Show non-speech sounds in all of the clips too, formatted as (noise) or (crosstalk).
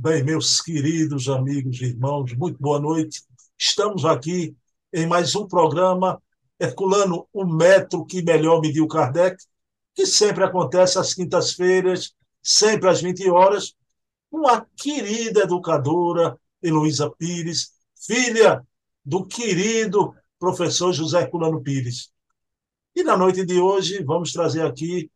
Bem, meus queridos amigos e irmãos, muito boa noite. Estamos aqui em mais um programa Herculano, o metro que melhor mediu Kardec, que sempre acontece às quintas-feiras, sempre às 20 horas, com a querida educadora Heloísa Pires, filha do querido professor José Herculano Pires. E na noite de hoje vamos trazer aqui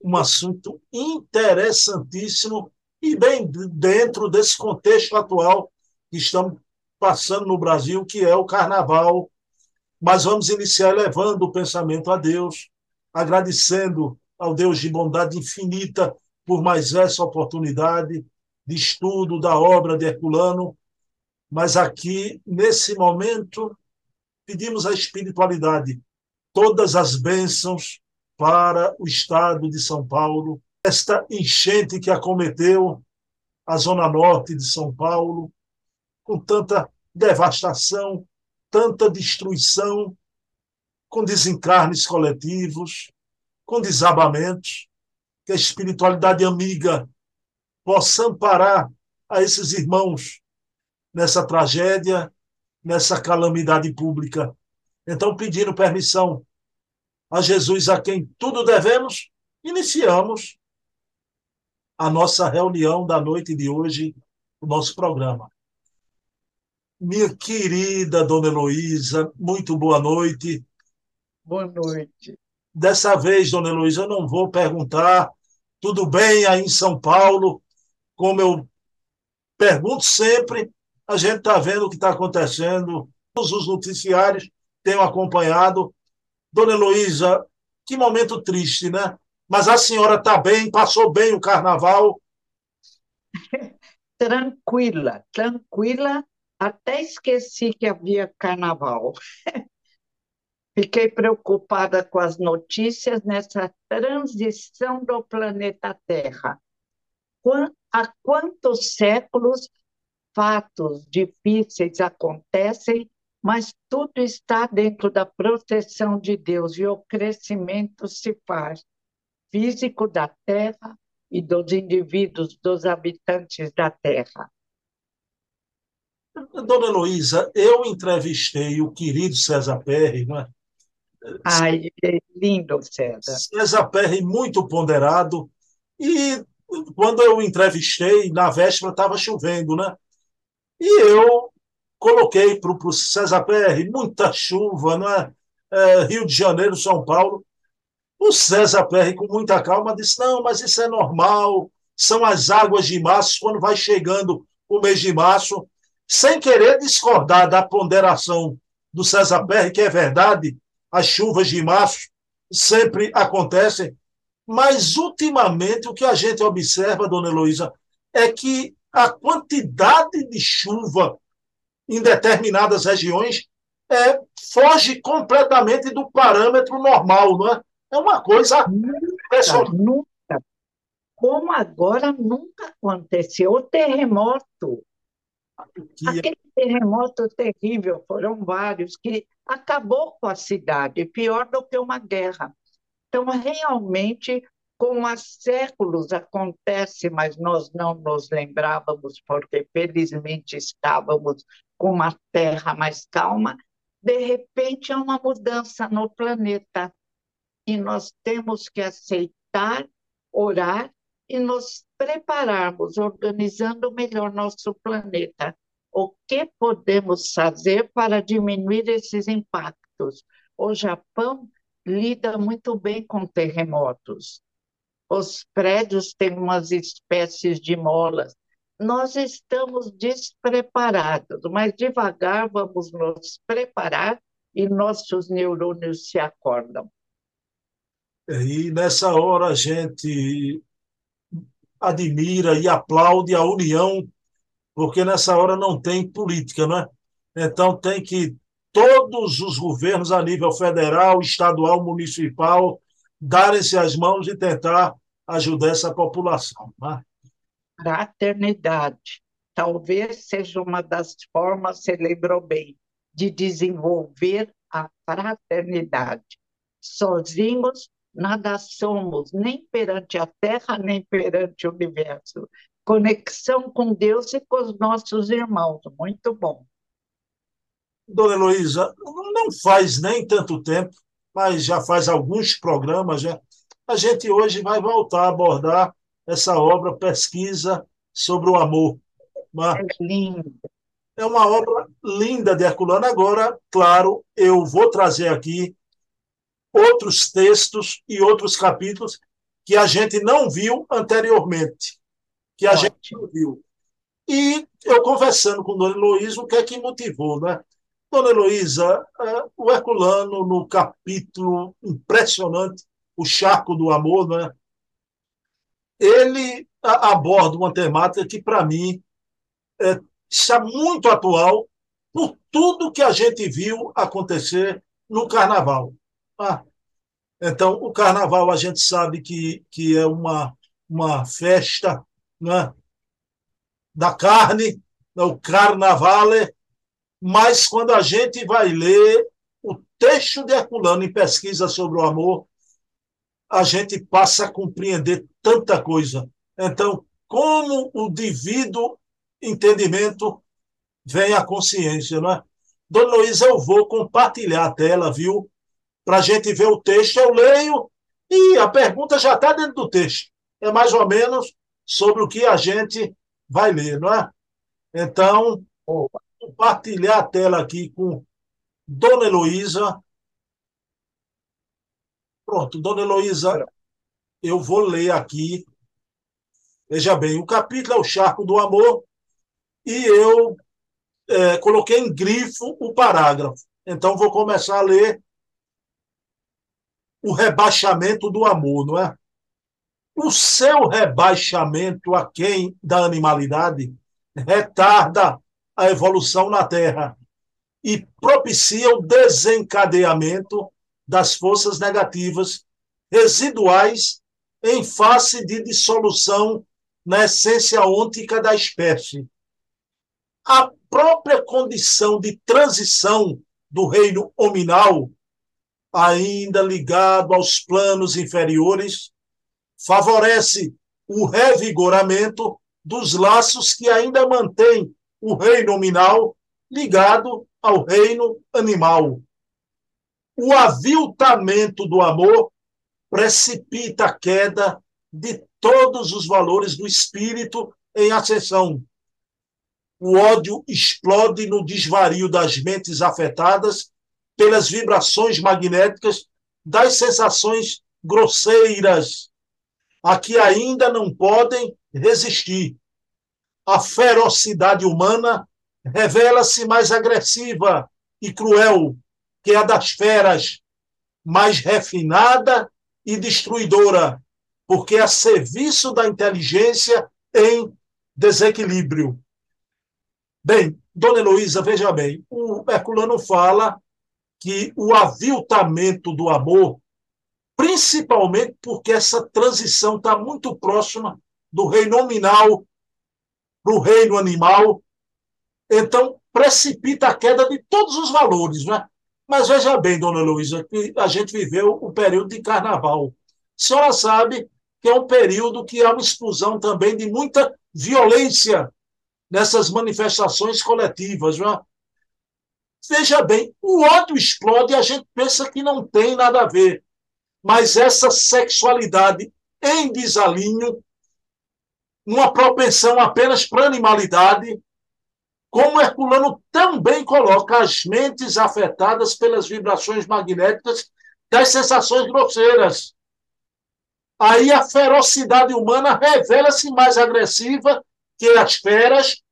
um assunto interessantíssimo e bem dentro desse contexto atual que estamos passando no Brasil, que é o carnaval. Mas vamos iniciar levando o pensamento a Deus, agradecendo ao Deus de bondade infinita por mais essa oportunidade de estudo da obra de Herculano. Mas aqui, nesse momento, pedimos a espiritualidade, todas as bênçãos para o estado de São Paulo, esta enchente que acometeu a zona norte de São Paulo, com tanta devastação, tanta destruição, com desencarnes coletivos, com desabamentos, que a espiritualidade amiga possa amparar a esses irmãos nessa tragédia, nessa calamidade pública. Então, pedindo permissão a Jesus, a quem tudo devemos, iniciamos a nossa reunião da noite de hoje, o nosso programa. Minha querida Dona Heloísa, muito boa noite. Boa noite. Dessa vez, Dona Heloísa, eu não vou perguntar tudo bem aí em São Paulo, como eu pergunto sempre, a gente está vendo o que está acontecendo, todos os noticiários tenho acompanhado. Dona Heloísa, que momento triste, né? Mas a senhora está bem, passou bem o carnaval? (laughs) tranquila, tranquila, até esqueci que havia carnaval. (laughs) Fiquei preocupada com as notícias nessa transição do planeta Terra. Há quantos séculos fatos difíceis acontecem, mas tudo está dentro da proteção de Deus e o crescimento se faz físico da Terra e dos indivíduos, dos habitantes da Terra. Dona Heloísa, eu entrevistei o querido César Perry, não é? Ai, é lindo, César. César Perry, muito ponderado, e quando eu entrevistei, na véspera estava chovendo, né? E eu coloquei para o César Perry muita chuva, não é? é? Rio de Janeiro, São Paulo. O César Perry, com muita calma, disse: não, mas isso é normal, são as águas de março, quando vai chegando o mês de março, sem querer discordar da ponderação do César Perry, que é verdade, as chuvas de março sempre acontecem, mas ultimamente o que a gente observa, dona Heloísa, é que a quantidade de chuva em determinadas regiões é, foge completamente do parâmetro normal, não é? É uma coisa nunca, nunca. Como agora nunca aconteceu o terremoto. Que... Aquele terremoto terrível, foram vários, que acabou com a cidade, pior do que uma guerra. Então, realmente, como há séculos acontece, mas nós não nos lembrávamos, porque felizmente estávamos com uma terra mais calma, de repente há uma mudança no planeta e nós temos que aceitar, orar e nos prepararmos, organizando melhor nosso planeta. O que podemos fazer para diminuir esses impactos? O Japão lida muito bem com terremotos. Os prédios têm umas espécies de molas. Nós estamos despreparados, mas devagar vamos nos preparar e nossos neurônios se acordam. E nessa hora a gente admira e aplaude a união, porque nessa hora não tem política, não é? Então tem que todos os governos a nível federal, estadual, municipal darem-se as mãos e tentar ajudar essa população. Né? Fraternidade. Talvez seja uma das formas, você lembrou bem, de desenvolver a fraternidade. Sozinhos nada somos, nem perante a Terra, nem perante o universo. conexão com Deus e com os nossos irmãos. Muito bom. Dona Heloísa, não faz nem tanto tempo, mas já faz alguns programas, já. a gente hoje vai voltar a abordar essa obra, Pesquisa sobre o Amor. Uma, é lindo. É uma obra linda de Herculano. Agora, claro, eu vou trazer aqui outros textos e outros capítulos que a gente não viu anteriormente, que a Ótimo. gente não viu. E eu conversando com Dona Heloísa, o que é que motivou, né? Dona Heloísa, é, o Herculano, no capítulo impressionante, O Charco do Amor, né? ele aborda uma temática que, para mim, é, está muito atual por tudo que a gente viu acontecer no Carnaval. Ah, então, o Carnaval a gente sabe que, que é uma, uma festa né, da carne, né, o Carnavale, mas quando a gente vai ler o texto de Herculano em pesquisa sobre o amor, a gente passa a compreender tanta coisa. Então, como o devido entendimento vem a consciência, não é? Dona Luísa, eu vou compartilhar a tela, viu? Para a gente ver o texto. Eu leio e a pergunta já está dentro do texto. É mais ou menos sobre o que a gente vai ler, não é? Então, Opa compartilhar a tela aqui com Dona Heloísa. Pronto, Dona Heloísa, eu vou ler aqui. Veja bem, o capítulo é o Charco do Amor e eu é, coloquei em grifo o parágrafo. Então, vou começar a ler o rebaixamento do amor, não é? O seu rebaixamento a quem da animalidade retarda a evolução na Terra e propicia o desencadeamento das forças negativas residuais em face de dissolução na essência ôntica da espécie. A própria condição de transição do reino hominal, ainda ligado aos planos inferiores, favorece o revigoramento dos laços que ainda mantêm o reino nominal ligado ao reino animal. O aviltamento do amor precipita a queda de todos os valores do espírito em ascensão. O ódio explode no desvario das mentes afetadas pelas vibrações magnéticas das sensações grosseiras, a que ainda não podem resistir a ferocidade humana revela-se mais agressiva e cruel que a das feras, mais refinada e destruidora, porque a serviço da inteligência em desequilíbrio. Bem, Dona Heloísa, veja bem, o Herculano fala que o aviltamento do amor, principalmente porque essa transição está muito próxima do reino nominal para o reino animal. Então, precipita a queda de todos os valores. Né? Mas veja bem, dona Luísa, que a gente viveu o período de carnaval. A senhora sabe que é um período que há uma explosão também de muita violência nessas manifestações coletivas. Né? Veja bem, o ódio explode e a gente pensa que não tem nada a ver. Mas essa sexualidade em desalinho uma propensão apenas para animalidade, como Herculano também coloca as mentes afetadas pelas vibrações magnéticas das sensações grosseiras. Aí a ferocidade humana revela-se mais agressiva que as feras,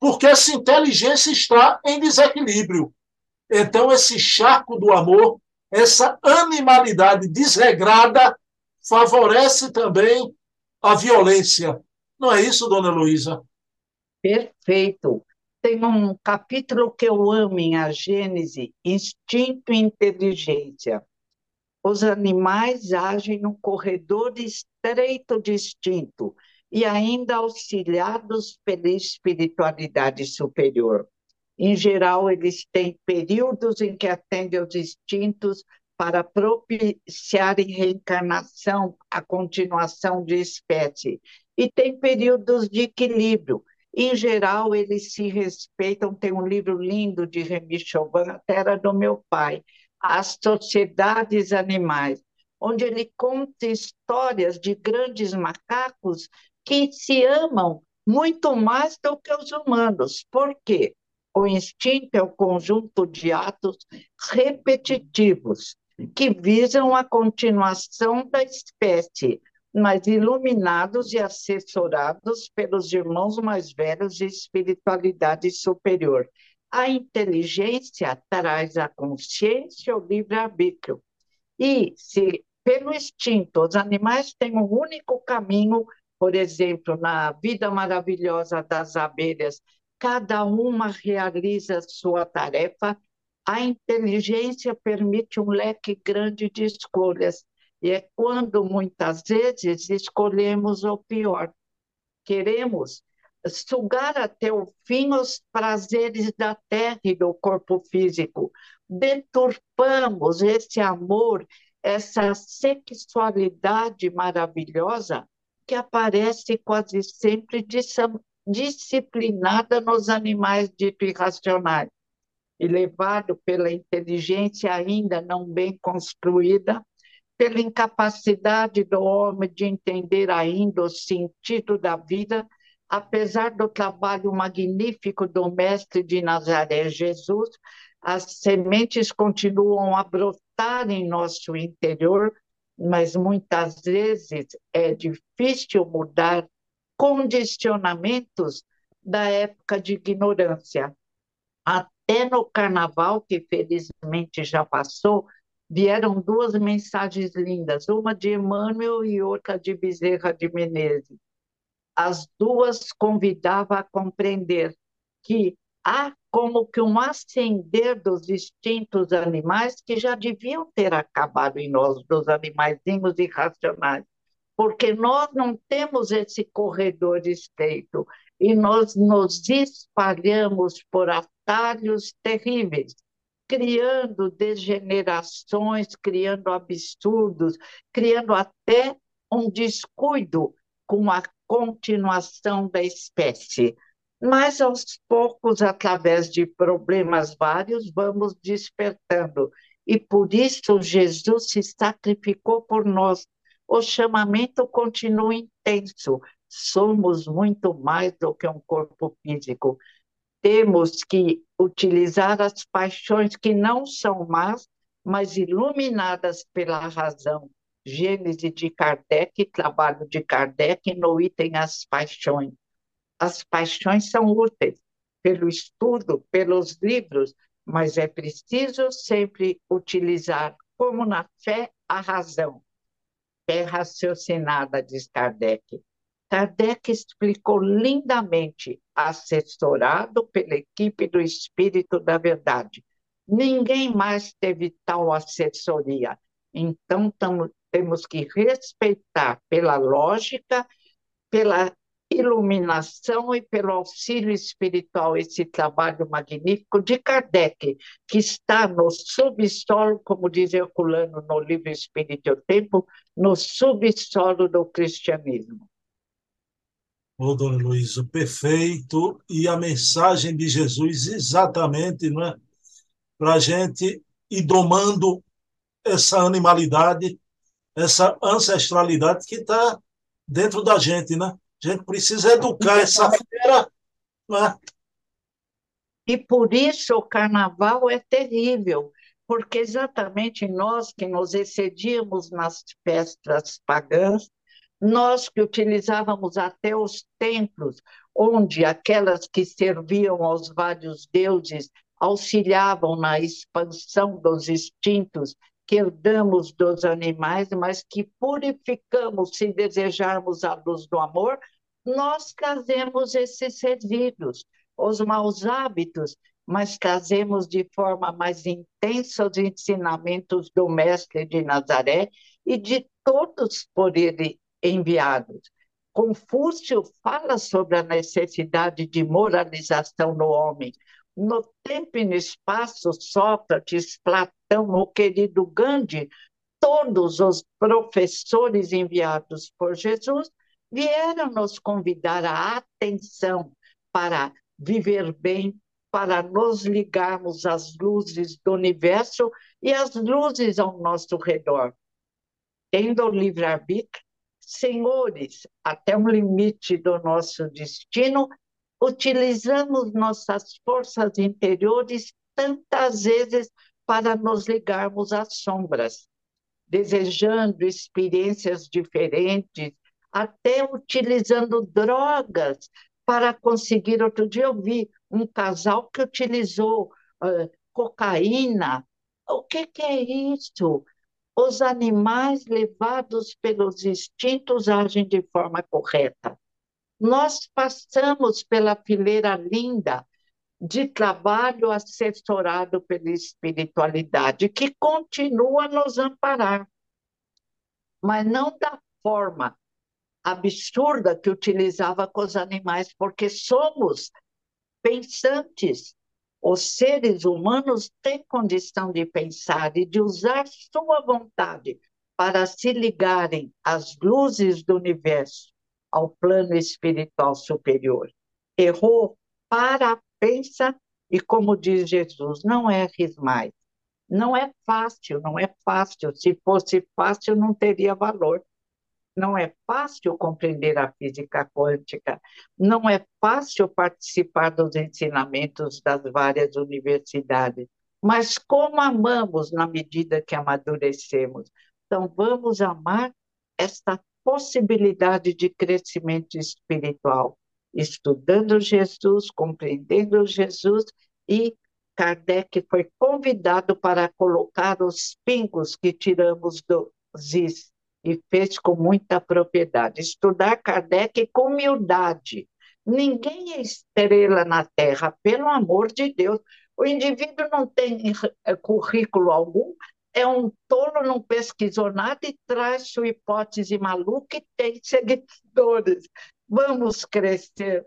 porque essa inteligência está em desequilíbrio. Então, esse charco do amor, essa animalidade desregrada, favorece também a violência. Não é isso, dona Luísa? Perfeito. Tem um capítulo que eu amo em A Gênese, Instinto e Inteligência. Os animais agem no corredor estreito de instinto e ainda auxiliados pela espiritualidade superior. Em geral, eles têm períodos em que atendem aos instintos para propiciarem reencarnação, a continuação de espécie. E tem períodos de equilíbrio. Em geral, eles se respeitam. Tem um livro lindo de Remy Chauvin, até era do meu pai, As Sociedades Animais, onde ele conta histórias de grandes macacos que se amam muito mais do que os humanos. Por quê? O instinto é o conjunto de atos repetitivos que visam a continuação da espécie, mas iluminados e assessorados pelos irmãos mais velhos de espiritualidade superior. A inteligência traz a consciência, o livre-arbítrio. E se pelo instinto os animais têm um único caminho, por exemplo, na vida maravilhosa das abelhas, cada uma realiza sua tarefa, a inteligência permite um leque grande de escolhas. E é quando muitas vezes escolhemos o pior. Queremos sugar até o fim os prazeres da terra e do corpo físico. Deturpamos esse amor, essa sexualidade maravilhosa que aparece quase sempre disciplinada nos animais dito irracionais e levado pela inteligência ainda não bem construída, pela incapacidade do homem de entender ainda o sentido da vida, apesar do trabalho magnífico do mestre de Nazaré Jesus, as sementes continuam a brotar em nosso interior, mas muitas vezes é difícil mudar condicionamentos da época de ignorância. Até no carnaval, que felizmente já passou, vieram duas mensagens lindas, uma de Emmanuel e outra de Bezerra de Menezes. As duas convidavam a compreender que há como que um ascender dos instintos animais que já deviam ter acabado em nós, dos animaizinhos irracionais porque nós não temos esse corredor estreito e nós nos espalhamos por atalhos terríveis, criando degenerações, criando absurdos, criando até um descuido com a continuação da espécie. Mas aos poucos, através de problemas vários, vamos despertando. E por isso Jesus se sacrificou por nós, o chamamento continua intenso. Somos muito mais do que um corpo físico. Temos que utilizar as paixões que não são más, mas iluminadas pela razão. Gênese de Kardec, trabalho de Kardec no item As Paixões. As paixões são úteis pelo estudo, pelos livros, mas é preciso sempre utilizar, como na fé, a razão é raciocinada, diz Kardec. Kardec explicou lindamente, assessorado pela equipe do Espírito da Verdade. Ninguém mais teve tal assessoria. Então, tamo, temos que respeitar pela lógica, pela iluminação e pelo auxílio espiritual, esse trabalho magnífico de Kardec, que está no subsolo, como diz Herculano no livro Espírito e o Tempo, no subsolo do cristianismo. Ô, dona Luísa, perfeito. E a mensagem de Jesus, exatamente, não é? para a gente ir domando essa animalidade, essa ancestralidade que está dentro da gente, né? A gente precisa educar essa fera. Né? E por isso o carnaval é terrível, porque exatamente nós que nos excedíamos nas festas pagãs, nós que utilizávamos até os templos, onde aquelas que serviam aos vários deuses auxiliavam na expansão dos instintos que herdamos dos animais, mas que purificamos se desejarmos a luz do amor, nós trazemos esses resíduos, os maus hábitos, mas trazemos de forma mais intensa os ensinamentos do Mestre de Nazaré e de todos por ele enviados. Confúcio fala sobre a necessidade de moralização no homem, no tempo e no espaço, Sócrates, Platão, o querido Gandhi, todos os professores enviados por Jesus vieram nos convidar a atenção para viver bem, para nos ligarmos às luzes do universo e às luzes ao nosso redor. Tendo o livre-arbítrio, senhores, até um limite do nosso destino, utilizamos nossas forças interiores tantas vezes para nos ligarmos às sombras, desejando experiências diferentes, até utilizando drogas para conseguir. Outro dia eu vi um casal que utilizou uh, cocaína. O que, que é isso? Os animais levados pelos instintos agem de forma correta. Nós passamos pela fileira linda de trabalho assessorado pela espiritualidade, que continua a nos amparar, mas não da forma absurda que utilizava com os animais, porque somos pensantes. Os seres humanos têm condição de pensar e de usar sua vontade para se ligarem às luzes do universo, ao plano espiritual superior. Errou, para, pensa e, como diz Jesus, não erres mais. Não é fácil, não é fácil. Se fosse fácil, não teria valor. Não é fácil compreender a física quântica, não é fácil participar dos ensinamentos das várias universidades, mas como amamos na medida que amadurecemos. Então, vamos amar esta possibilidade de crescimento espiritual, estudando Jesus, compreendendo Jesus e Kardec foi convidado para colocar os pingos que tiramos do Zis e fez com muita propriedade. Estudar Kardec com humildade. Ninguém é estrela na Terra, pelo amor de Deus. O indivíduo não tem eh, currículo algum, é um tolo, não pesquisou nada e traz sua hipótese maluca e tem seguidores. Vamos crescer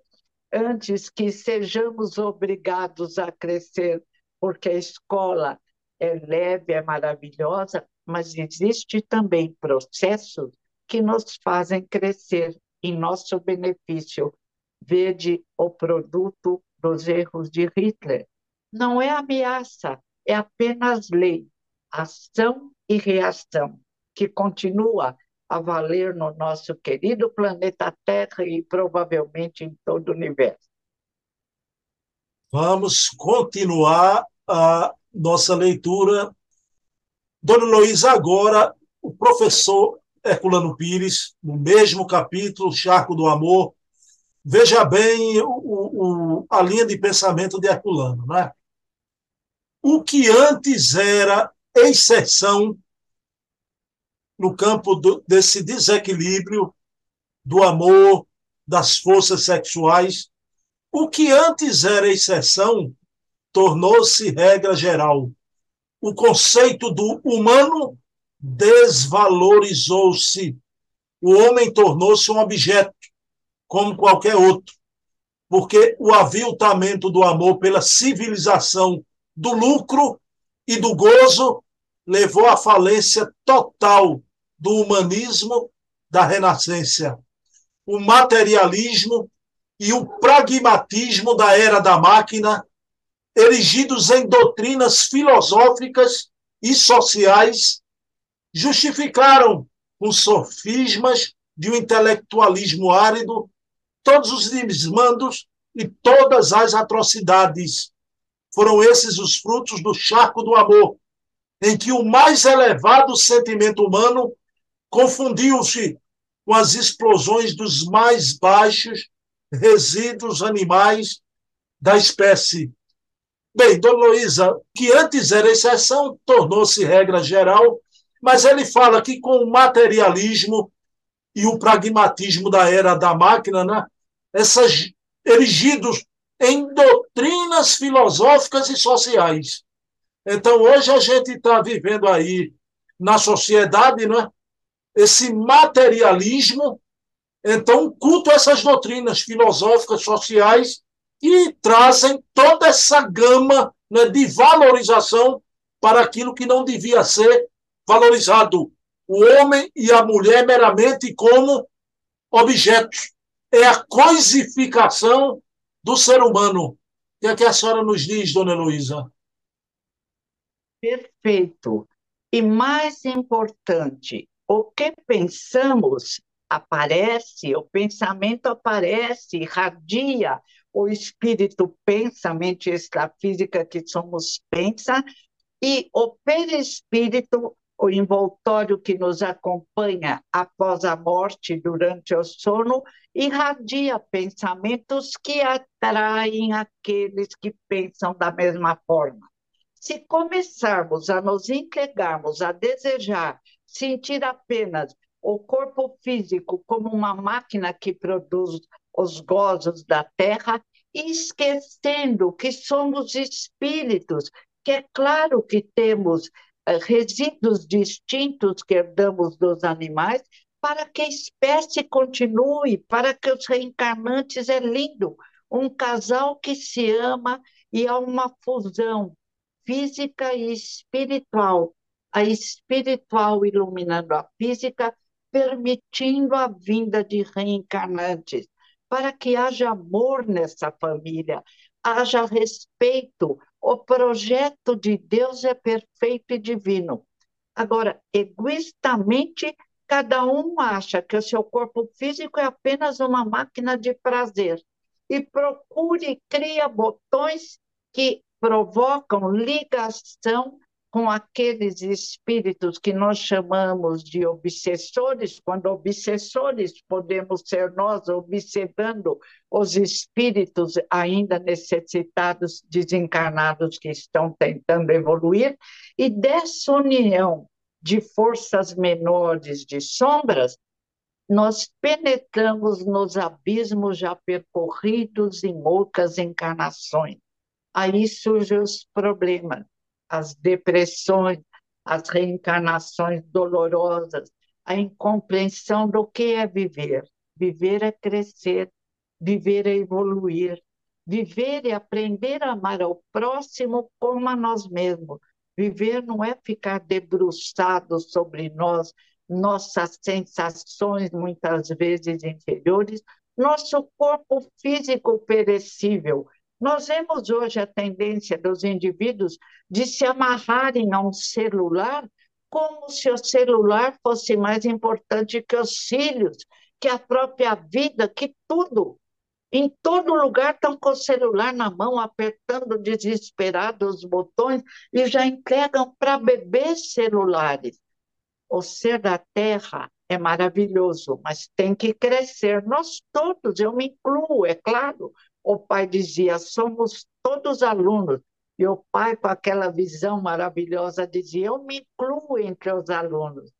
antes que sejamos obrigados a crescer, porque a escola é leve, é maravilhosa, mas existe também processos que nos fazem crescer em nosso benefício. Vede o produto dos erros de Hitler. Não é ameaça, é apenas lei, ação e reação, que continua a valer no nosso querido planeta Terra e provavelmente em todo o universo. Vamos continuar a nossa leitura Dona Luísa, agora, o professor Herculano Pires, no mesmo capítulo, Charco do Amor, veja bem o, o, a linha de pensamento de Herculano. Né? O que antes era exceção no campo do, desse desequilíbrio do amor, das forças sexuais, o que antes era exceção tornou-se regra geral o conceito do humano desvalorizou-se. O homem tornou-se um objeto, como qualquer outro, porque o aviltamento do amor pela civilização do lucro e do gozo levou à falência total do humanismo da Renascença. O materialismo e o pragmatismo da era da máquina erigidos em doutrinas filosóficas e sociais, justificaram com sofismas de um intelectualismo árido todos os desmandos e todas as atrocidades. Foram esses os frutos do charco do amor, em que o mais elevado sentimento humano confundiu-se com as explosões dos mais baixos resíduos animais da espécie. Bem, Dona Luísa, que antes era exceção, tornou-se regra geral, mas ele fala que com o materialismo e o pragmatismo da era da máquina, né, essas, erigidos em doutrinas filosóficas e sociais. Então, hoje a gente está vivendo aí na sociedade né, esse materialismo, então culto essas doutrinas filosóficas, sociais e trazem toda essa gama né, de valorização para aquilo que não devia ser valorizado. O homem e a mulher meramente como objetos. É a coisificação do ser humano. O que, é que a senhora nos diz, dona Luísa? Perfeito. E mais importante, o que pensamos aparece, o pensamento aparece, irradia, o espírito pensa, a mente extrafísica que somos pensa, e o perispírito, o envoltório que nos acompanha após a morte, durante o sono, irradia pensamentos que atraem aqueles que pensam da mesma forma. Se começarmos a nos entregarmos a desejar sentir apenas o corpo físico como uma máquina que produz os gozos da terra, esquecendo que somos espíritos, que é claro que temos resíduos distintos que herdamos dos animais, para que a espécie continue, para que os reencarnantes é lindo, um casal que se ama e há uma fusão física e espiritual, a espiritual iluminando a física, permitindo a vinda de reencarnantes, para que haja amor nessa família, haja respeito. O projeto de Deus é perfeito e divino. Agora, egoístamente, cada um acha que o seu corpo físico é apenas uma máquina de prazer e procure e cria botões que provocam ligação com aqueles espíritos que nós chamamos de obsessores, quando obsessores podemos ser nós observando os espíritos ainda necessitados, desencarnados que estão tentando evoluir, e dessa união de forças menores de sombras, nós penetramos nos abismos já percorridos em outras encarnações. Aí surgem os problemas as depressões, as reencarnações dolorosas, a incompreensão do que é viver. Viver é crescer, viver é evoluir, viver é aprender a amar ao próximo como a nós mesmos. Viver não é ficar debruçado sobre nós, nossas sensações muitas vezes inferiores, nosso corpo físico perecível, nós vemos hoje a tendência dos indivíduos de se amarrarem a um celular como se o celular fosse mais importante que os filhos, que a própria vida, que tudo. Em todo lugar estão com o celular na mão, apertando desesperados os botões e já entregam para bebês celulares. O ser da terra é maravilhoso, mas tem que crescer. Nós todos, eu me incluo, é claro, o pai dizia: somos todos alunos. E o pai, com aquela visão maravilhosa, dizia: eu me incluo entre os alunos.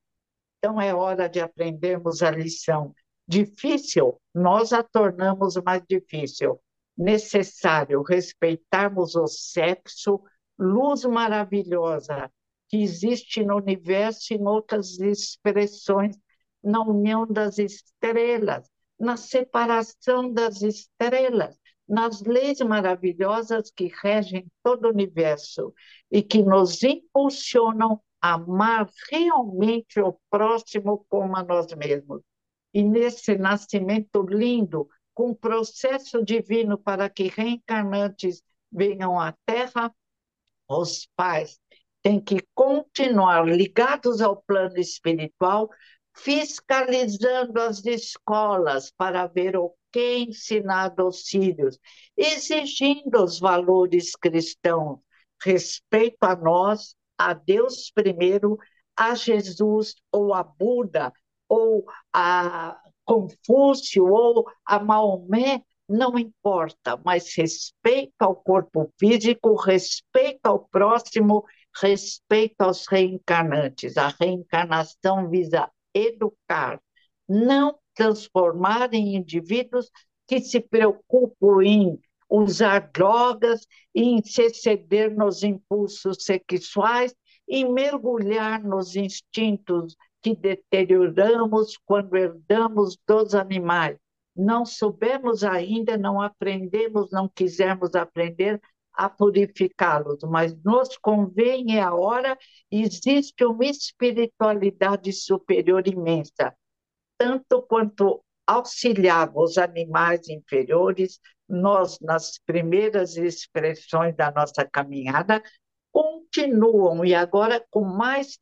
Então é hora de aprendermos a lição. Difícil, nós a tornamos mais difícil. Necessário respeitarmos o sexo, luz maravilhosa que existe no universo em outras expressões, na união das estrelas, na separação das estrelas nas leis maravilhosas que regem todo o universo e que nos impulsionam a amar realmente o próximo como a nós mesmos. E nesse nascimento lindo, com processo divino para que reencarnantes venham à Terra, os pais têm que continuar ligados ao plano espiritual, fiscalizando as escolas para ver o que ensinar aos filhos, exigindo os valores cristãos, respeito a nós, a Deus primeiro, a Jesus ou a Buda ou a Confúcio ou a Maomé, não importa, mas respeito ao corpo físico, respeito ao próximo, respeito aos reencarnantes. A reencarnação visa educar, não transformar em indivíduos que se preocupam em usar drogas, em se exceder nos impulsos sexuais, em mergulhar nos instintos que deterioramos quando herdamos dos animais. não soubemos ainda, não aprendemos, não quisemos aprender a purificá-los, mas nos convém é a hora, existe uma espiritualidade superior imensa, tanto quanto auxiliava os animais inferiores, nós, nas primeiras expressões da nossa caminhada, continuam, e agora com mais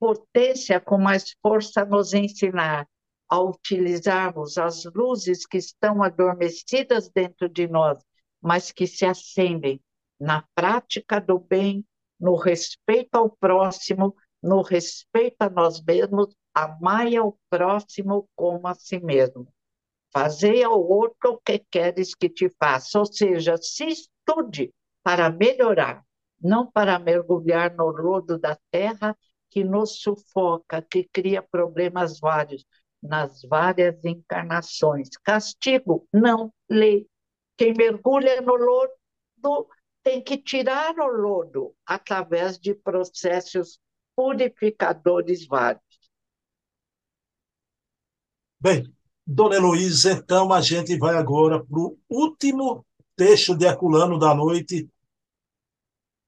potência, com mais força, nos ensinar a utilizarmos as luzes que estão adormecidas dentro de nós, mas que se acendem na prática do bem, no respeito ao próximo, no respeito a nós mesmos, amai ao próximo como a si mesmo. Fazei ao outro o que queres que te faça, ou seja, se estude para melhorar, não para mergulhar no lodo da terra que nos sufoca, que cria problemas vários, nas várias encarnações. Castigo, não lei. Quem mergulha no lodo tem que tirar o lodo através de processos purificadores vários. Bem, Dona Heloísa, então a gente vai agora para o último texto de Herculano da noite.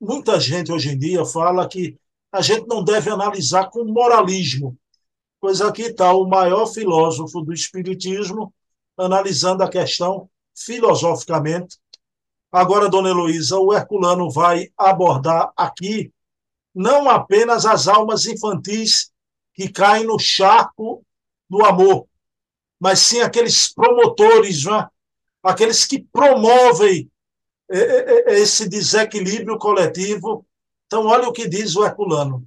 Muita gente hoje em dia fala que a gente não deve analisar com moralismo, pois aqui está o maior filósofo do Espiritismo analisando a questão filosoficamente. Agora, dona Heloísa, o Herculano vai abordar aqui não apenas as almas infantis que caem no charco do amor, mas sim aqueles promotores, né? aqueles que promovem é, é, é, esse desequilíbrio coletivo. Então, olha o que diz o Herculano: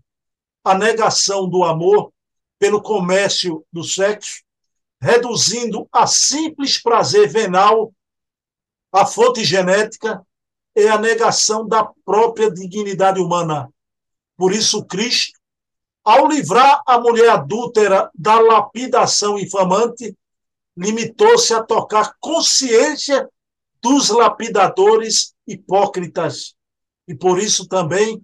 a negação do amor pelo comércio do sexo, reduzindo a simples prazer venal a fonte genética é a negação da própria dignidade humana. Por isso, Cristo, ao livrar a mulher adúltera da lapidação infamante, limitou-se a tocar consciência dos lapidadores hipócritas. E por isso também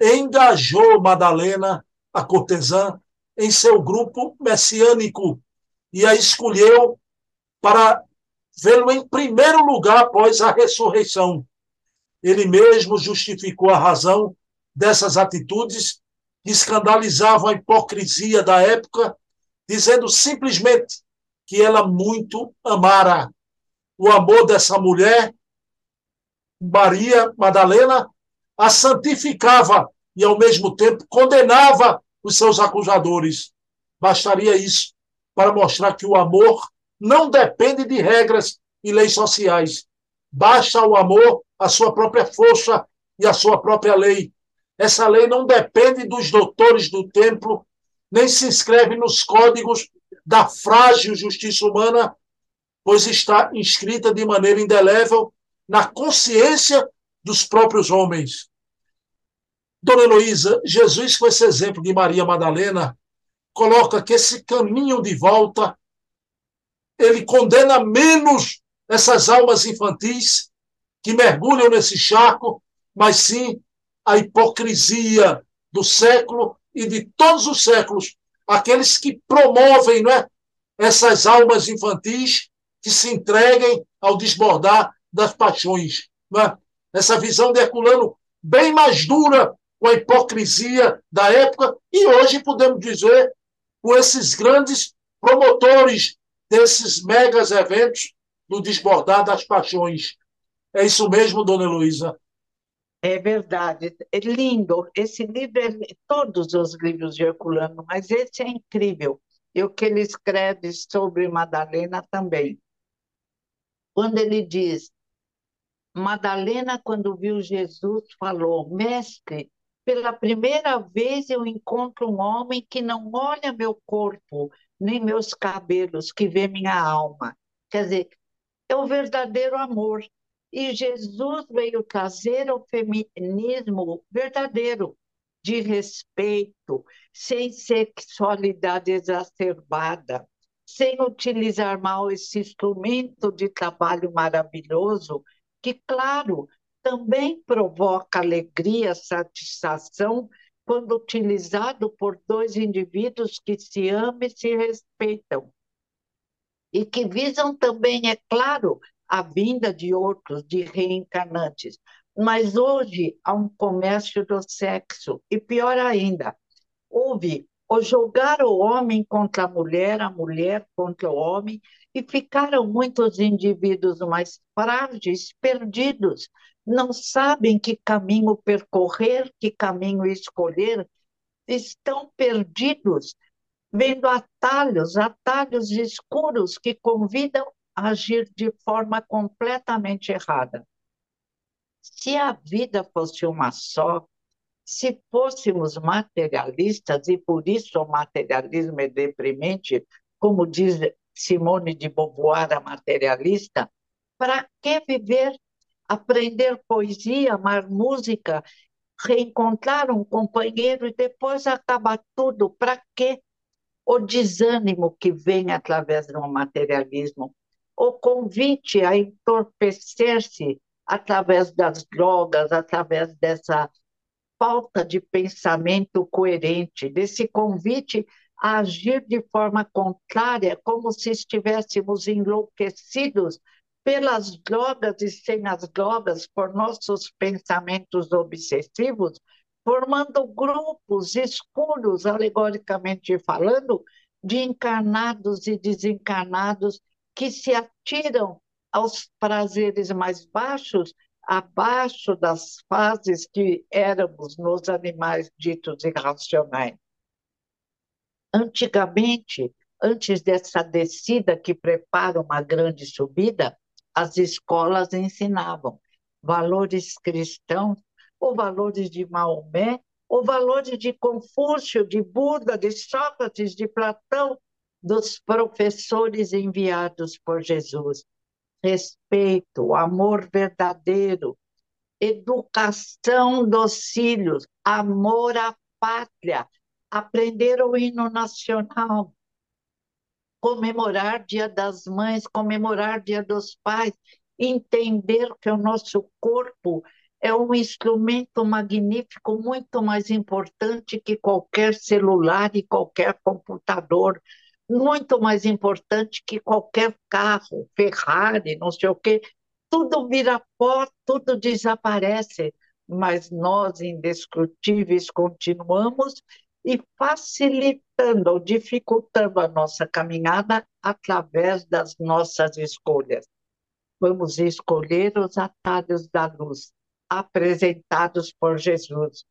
engajou Madalena, a cortesã, em seu grupo messiânico e a escolheu para vê-lo em primeiro lugar após a ressurreição. Ele mesmo justificou a razão dessas atitudes que escandalizavam a hipocrisia da época, dizendo simplesmente que ela muito amara. O amor dessa mulher, Maria Madalena, a santificava e, ao mesmo tempo, condenava os seus acusadores. Bastaria isso para mostrar que o amor não depende de regras e leis sociais. Basta o amor, a sua própria força e a sua própria lei. Essa lei não depende dos doutores do templo, nem se inscreve nos códigos da frágil justiça humana, pois está inscrita de maneira indelével na consciência dos próprios homens. Dona Heloísa, Jesus, com esse exemplo de Maria Madalena, coloca que esse caminho de volta ele condena menos essas almas infantis que mergulham nesse charco, mas sim a hipocrisia do século e de todos os séculos aqueles que promovem não é, essas almas infantis que se entreguem ao desbordar das paixões. Não é? Essa visão de Herculano bem mais dura com a hipocrisia da época e hoje podemos dizer com esses grandes promotores desses megas eventos do desbordar das paixões. É isso mesmo, dona Heloísa? É verdade, é lindo. Esse livro é todos os livros de Herculano, mas esse é incrível. E o que ele escreve sobre Madalena também. Quando ele diz, Madalena, quando viu Jesus, falou: Mestre, pela primeira vez eu encontro um homem que não olha meu corpo, nem meus cabelos, que vê minha alma. Quer dizer, é o verdadeiro amor. E Jesus veio trazer o feminismo verdadeiro, de respeito, sem sexualidade exacerbada, sem utilizar mal esse instrumento de trabalho maravilhoso, que, claro, também provoca alegria, satisfação, quando utilizado por dois indivíduos que se amam e se respeitam. e que visam também, é claro, a vinda de outros, de reencarnantes. Mas hoje há um comércio do sexo, e pior ainda, houve o jogar o homem contra a mulher, a mulher contra o homem, e ficaram muitos indivíduos mais frágeis, perdidos, não sabem que caminho percorrer, que caminho escolher, estão perdidos, vendo atalhos, atalhos escuros que convidam agir de forma completamente errada. Se a vida fosse uma só, se fôssemos materialistas, e por isso o materialismo é deprimente, como diz Simone de Beauvoir, a materialista, para que viver, aprender poesia, amar música, reencontrar um companheiro e depois acabar tudo? Para quê? O desânimo que vem através do materialismo, o convite a entorpecer-se através das drogas, através dessa falta de pensamento coerente, desse convite a agir de forma contrária, como se estivéssemos enlouquecidos pelas drogas e sem as drogas, por nossos pensamentos obsessivos, formando grupos escuros, alegoricamente falando, de encarnados e desencarnados que se atiram aos prazeres mais baixos, abaixo das fases que éramos nos animais ditos irracionais. Antigamente, antes dessa descida que prepara uma grande subida, as escolas ensinavam valores cristãos, ou valores de Maomé, ou valores de Confúcio, de Buda, de Sócrates, de Platão, dos professores enviados por Jesus. Respeito, amor verdadeiro, educação dos filhos, amor à pátria, aprender o hino nacional, comemorar Dia das Mães, comemorar Dia dos Pais, entender que o nosso corpo é um instrumento magnífico, muito mais importante que qualquer celular e qualquer computador, muito mais importante que qualquer carro, Ferrari, não sei o quê. Tudo vira pó, tudo desaparece, mas nós, indescrutíveis, continuamos e facilitando ou dificultando a nossa caminhada através das nossas escolhas. Vamos escolher os atalhos da luz apresentados por Jesus.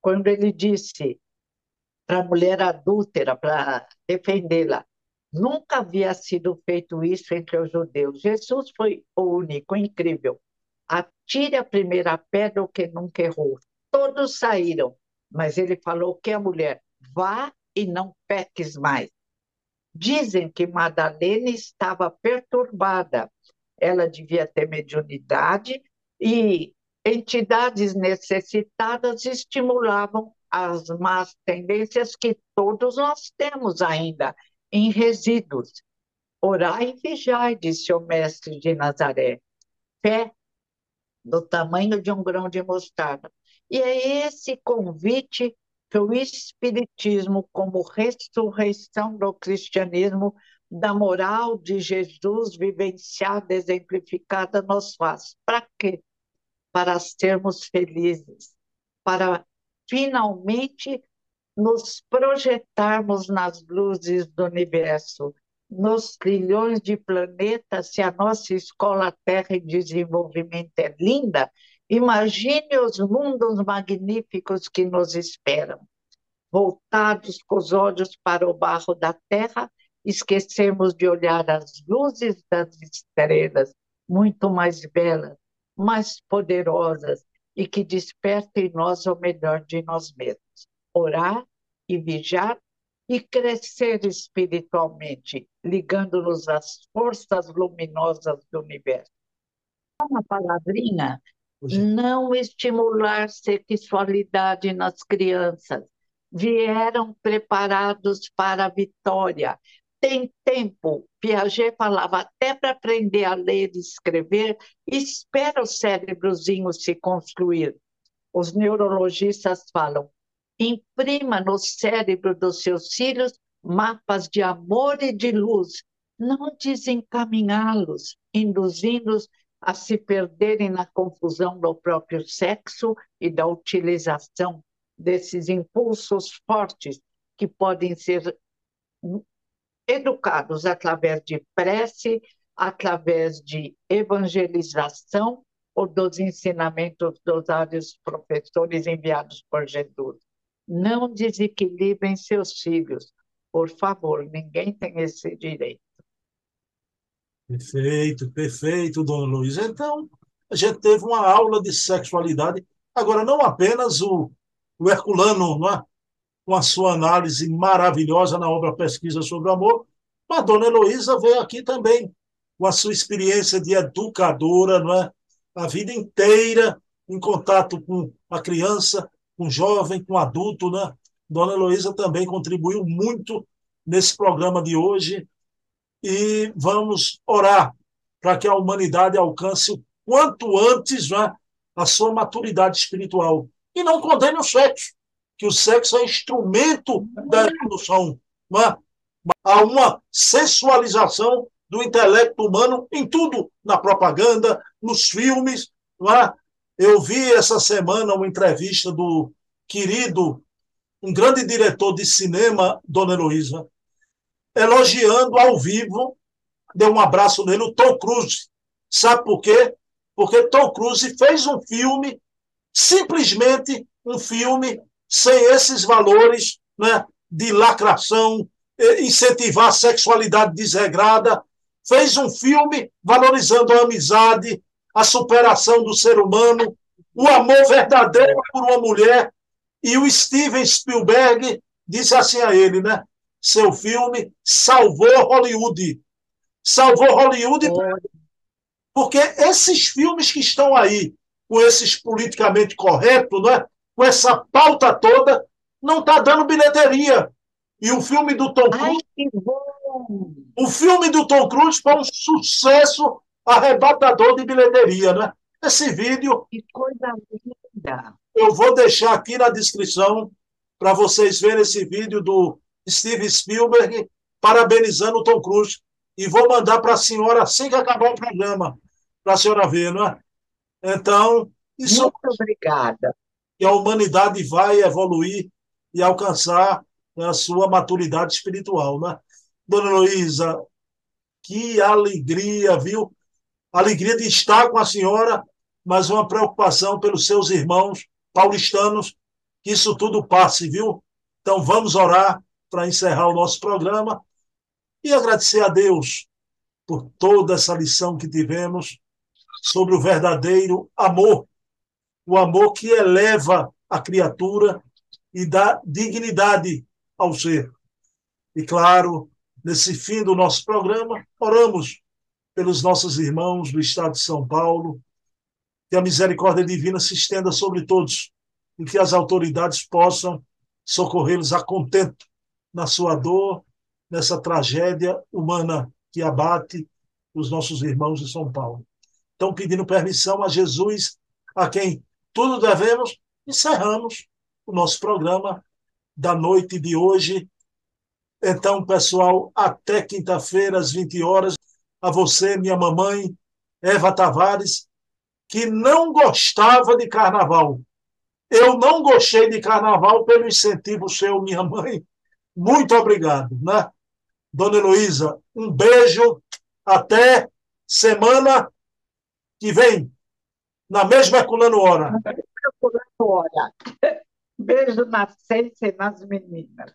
Quando ele disse para a mulher adúltera, para defendê-la, nunca havia sido feito isso entre os judeus. Jesus foi o único, incrível. Atire a primeira pedra o que nunca errou. Todos saíram, mas ele falou que a mulher vá e não peques mais. Dizem que Madalena estava perturbada. Ela devia ter mediunidade e entidades necessitadas estimulavam as más tendências que todos nós temos ainda em resíduos. Orai e vigiai, disse o mestre de Nazaré. Fé do tamanho de um grão de mostarda. E é esse convite que o Espiritismo, como ressurreição do cristianismo, da moral de Jesus vivenciada, exemplificada, nos faz. Para quê? Para sermos felizes, para finalmente nos projetarmos nas luzes do universo, nos trilhões de planetas, se a nossa escola Terra em desenvolvimento é linda, imagine os mundos magníficos que nos esperam. Voltados com os olhos para o barro da Terra, esquecemos de olhar as luzes das estrelas, muito mais belas, mais poderosas e que despertam em nós o melhor de nós mesmos. Orar e vigiar e crescer espiritualmente, ligando-nos às forças luminosas do universo. Uma palavrinha, não estimular sexualidade nas crianças. Vieram preparados para a vitória. Tem tempo. Piaget falava até para aprender a ler e escrever, espera o cérebrozinho se construir. Os neurologistas falam, imprima no cérebro dos seus filhos mapas de amor e de luz, não desencaminhá-los, induzindo-os a se perderem na confusão do próprio sexo e da utilização desses impulsos fortes que podem ser educados através de prece, através de evangelização ou dos ensinamentos dos vários professores enviados por Jesus. Não desequilibrem seus filhos, por favor, ninguém tem esse direito. Perfeito, perfeito, dona Luiz. Então, a gente teve uma aula de sexualidade. Agora, não apenas o, o Herculano, não é? Com a sua análise maravilhosa na obra Pesquisa sobre o Amor, a dona Heloísa veio aqui também com a sua experiência de educadora, não é? a vida inteira em contato com a criança, com o jovem, com o adulto. Né? Dona Heloísa também contribuiu muito nesse programa de hoje e vamos orar para que a humanidade alcance o quanto antes né, a sua maturidade espiritual. E não condene o sexo, que o sexo é instrumento da evolução. É? Há uma sensualização do intelecto humano em tudo, na propaganda, nos filmes. É? Eu vi essa semana uma entrevista do querido, um grande diretor de cinema, Dona Heloísa, elogiando ao vivo, deu um abraço nele, o Tom Cruise. Sabe por quê? Porque Tom Cruise fez um filme, simplesmente um filme sem esses valores né, de lacração, incentivar a sexualidade desregrada. Fez um filme valorizando a amizade, a superação do ser humano, o amor verdadeiro por uma mulher. E o Steven Spielberg disse assim a ele, né? Seu filme salvou Hollywood. Salvou Hollywood porque esses filmes que estão aí, com esses politicamente corretos, não é? Com essa pauta toda, não está dando bilheteria. E o filme do Tom Cruise. Ai, o filme do Tom Cruise foi um sucesso arrebatador de bilheteria, né? Esse vídeo. Que coisa linda! Eu vou deixar aqui na descrição para vocês verem esse vídeo do Steven Spielberg parabenizando o Tom Cruise. E vou mandar para a senhora assim que acabar o programa, para a senhora ver, não é? Então, isso. Muito obrigada que a humanidade vai evoluir e alcançar a sua maturidade espiritual. Né? Dona Luísa, que alegria, viu? Alegria de estar com a senhora, mas uma preocupação pelos seus irmãos paulistanos, que isso tudo passe, viu? Então vamos orar para encerrar o nosso programa e agradecer a Deus por toda essa lição que tivemos sobre o verdadeiro amor o amor que eleva a criatura e dá dignidade ao ser. E claro, nesse fim do nosso programa, oramos pelos nossos irmãos do estado de São Paulo, que a misericórdia divina se estenda sobre todos e que as autoridades possam socorrê-los a contento na sua dor, nessa tragédia humana que abate os nossos irmãos de São Paulo. Então, pedindo permissão a Jesus, a quem tudo devemos, encerramos o nosso programa da noite de hoje. Então, pessoal, até quinta-feira, às 20 horas, a você, minha mamãe, Eva Tavares, que não gostava de carnaval. Eu não gostei de carnaval pelo incentivo seu, minha mãe. Muito obrigado, né? Dona Heloísa, um beijo. Até semana que vem na mesma Herculano. Na mesma Herculano. Beijo na Cência e nas meninas.